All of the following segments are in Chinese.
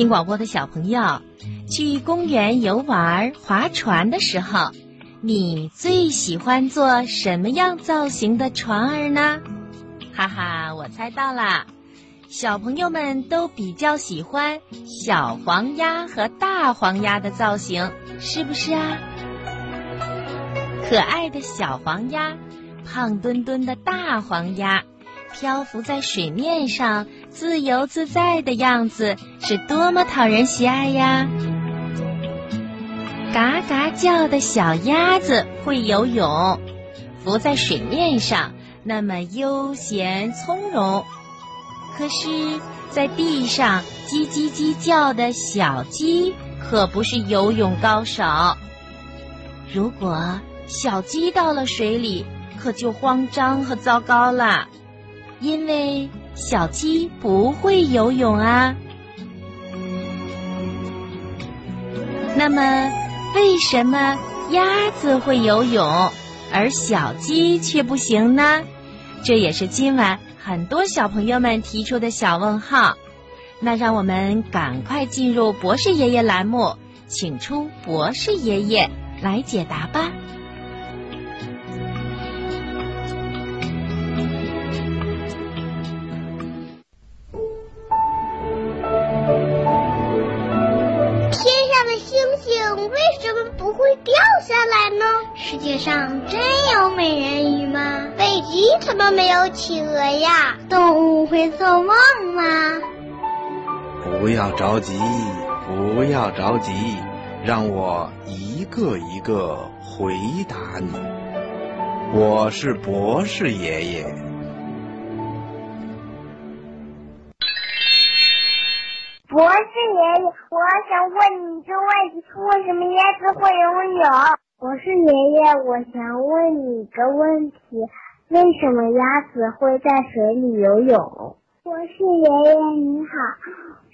听广播的小朋友，去公园游玩、划船的时候，你最喜欢坐什么样造型的船儿呢？哈哈，我猜到了，小朋友们都比较喜欢小黄鸭和大黄鸭的造型，是不是啊？可爱的小黄鸭，胖墩墩的大黄鸭。漂浮在水面上，自由自在的样子是多么讨人喜爱呀！嘎嘎叫的小鸭子会游泳，浮在水面上那么悠闲从容。可是，在地上叽叽叽叫的小鸡可不是游泳高手。如果小鸡到了水里，可就慌张和糟糕了。因为小鸡不会游泳啊。那么，为什么鸭子会游泳，而小鸡却不行呢？这也是今晚很多小朋友们提出的小问号。那让我们赶快进入博士爷爷栏目，请出博士爷爷来解答吧。世界上真有美人鱼吗？北极怎么没有企鹅呀？动物会做梦吗？不要着急，不要着急，让我一个一个回答你。我是博士爷爷。博士爷爷，我想问你一个问题：为什么鸭子会游泳？我是爷爷，我想问你一个问题：为什么鸭子会在水里游泳？我是爷爷，你好，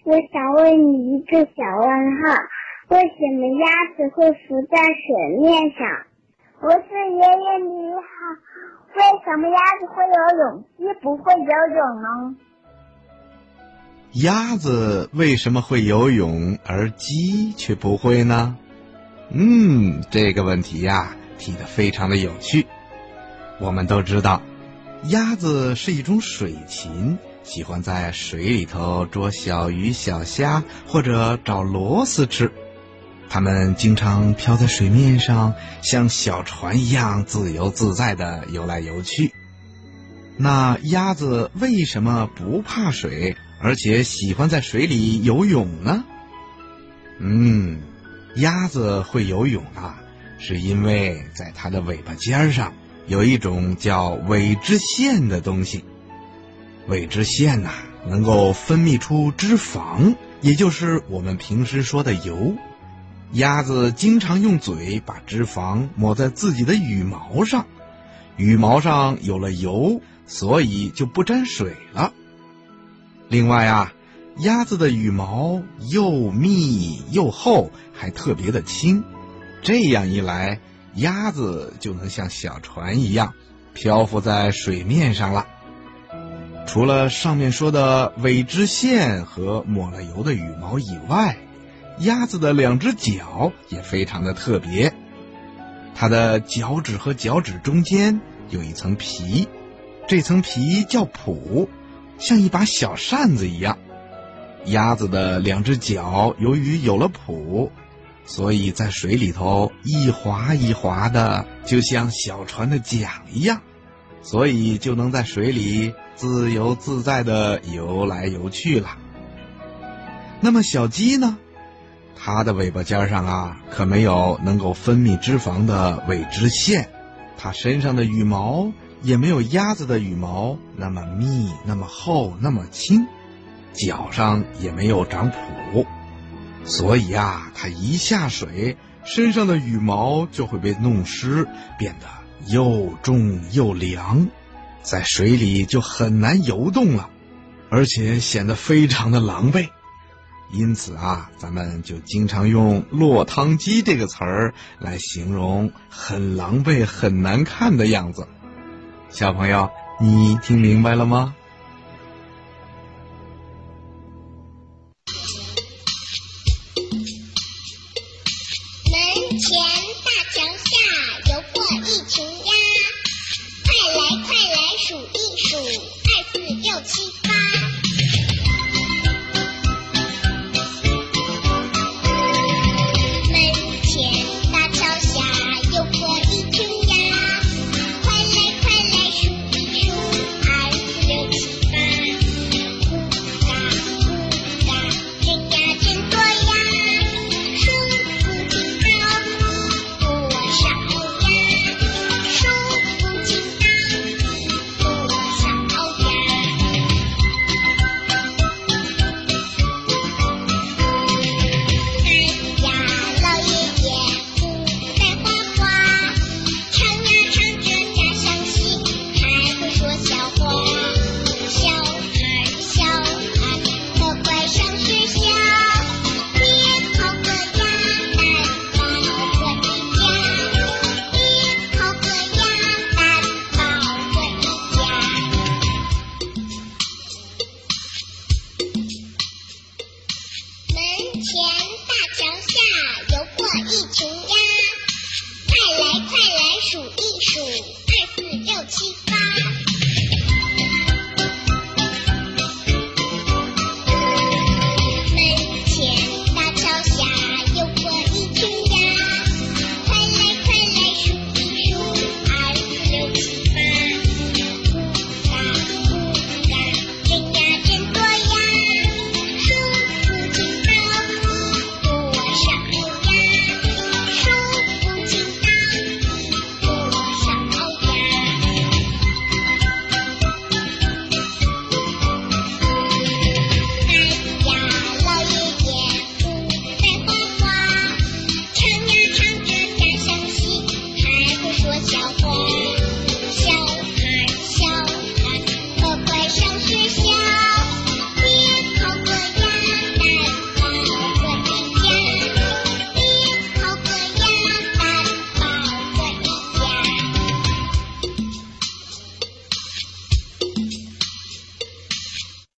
我想问你一个小问号：为什么鸭子会浮在水面上？我是爷爷，你好，为什么鸭子会游泳，鸡不会游泳呢？鸭子为什么会游泳，而鸡却不会呢？嗯，这个问题呀，提的非常的有趣。我们都知道，鸭子是一种水禽，喜欢在水里头捉小鱼小虾，或者找螺丝吃。它们经常漂在水面上，像小船一样自由自在的游来游去。那鸭子为什么不怕水，而且喜欢在水里游泳呢？嗯。鸭子会游泳啊，是因为在它的尾巴尖上有一种叫尾脂腺的东西。尾脂腺呐，能够分泌出脂肪，也就是我们平时说的油。鸭子经常用嘴把脂肪抹在自己的羽毛上，羽毛上有了油，所以就不沾水了。另外啊。鸭子的羽毛又密又厚，还特别的轻，这样一来，鸭子就能像小船一样漂浮在水面上了。除了上面说的尾脂线和抹了油的羽毛以外，鸭子的两只脚也非常的特别，它的脚趾和脚趾中间有一层皮，这层皮叫蹼，像一把小扇子一样。鸭子的两只脚由于有了蹼，所以在水里头一滑一滑的，就像小船的桨一样，所以就能在水里自由自在的游来游去了。那么小鸡呢？它的尾巴尖上啊，可没有能够分泌脂肪的尾脂腺，它身上的羽毛也没有鸭子的羽毛那么密、那么厚、那么轻。脚上也没有长蹼，所以啊，它一下水，身上的羽毛就会被弄湿，变得又重又凉，在水里就很难游动了，而且显得非常的狼狈。因此啊，咱们就经常用“落汤鸡”这个词儿来形容很狼狈、很难看的样子。小朋友，你听明白了吗？